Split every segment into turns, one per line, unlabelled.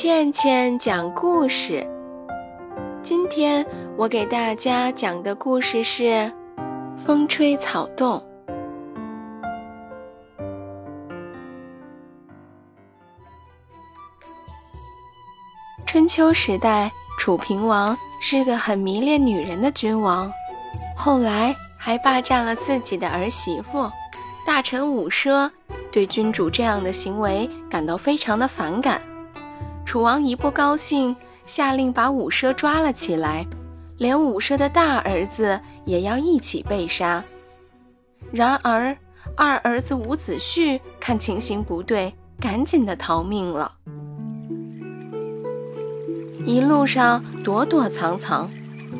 倩倩讲故事。今天我给大家讲的故事是《风吹草动》。春秋时代，楚平王是个很迷恋女人的君王，后来还霸占了自己的儿媳妇。大臣伍奢对君主这样的行为感到非常的反感。楚王一不高兴，下令把伍奢抓了起来，连伍奢的大儿子也要一起被杀。然而，二儿子伍子胥看情形不对，赶紧的逃命了。一路上躲躲藏藏，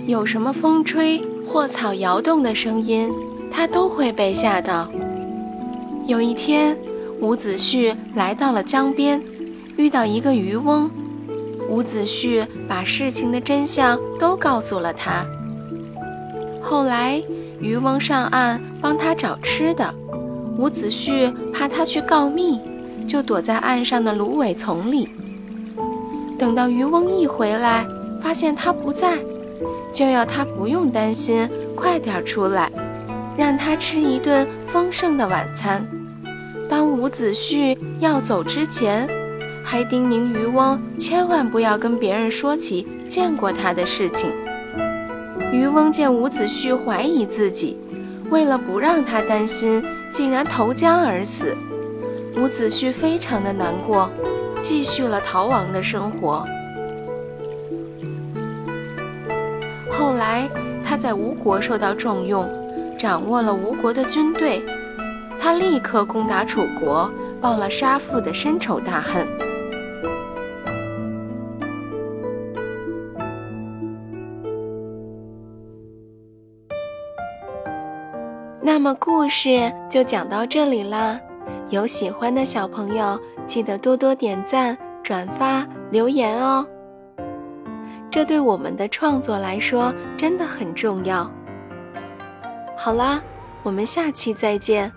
有什么风吹或草摇动的声音，他都会被吓到。有一天，伍子胥来到了江边。遇到一个渔翁，伍子胥把事情的真相都告诉了他。后来，渔翁上岸帮他找吃的，伍子胥怕他去告密，就躲在岸上的芦苇丛里。等到渔翁一回来，发现他不在，就要他不用担心，快点出来，让他吃一顿丰盛的晚餐。当伍子胥要走之前，还叮咛渔翁千万不要跟别人说起见过他的事情。渔翁见伍子胥怀疑自己，为了不让他担心，竟然投江而死。伍子胥非常的难过，继续了逃亡的生活。后来他在吴国受到重用，掌握了吴国的军队，他立刻攻打楚国，报了杀父的深仇大恨。那么故事就讲到这里啦，有喜欢的小朋友记得多多点赞、转发、留言哦，这对我们的创作来说真的很重要。好啦，我们下期再见。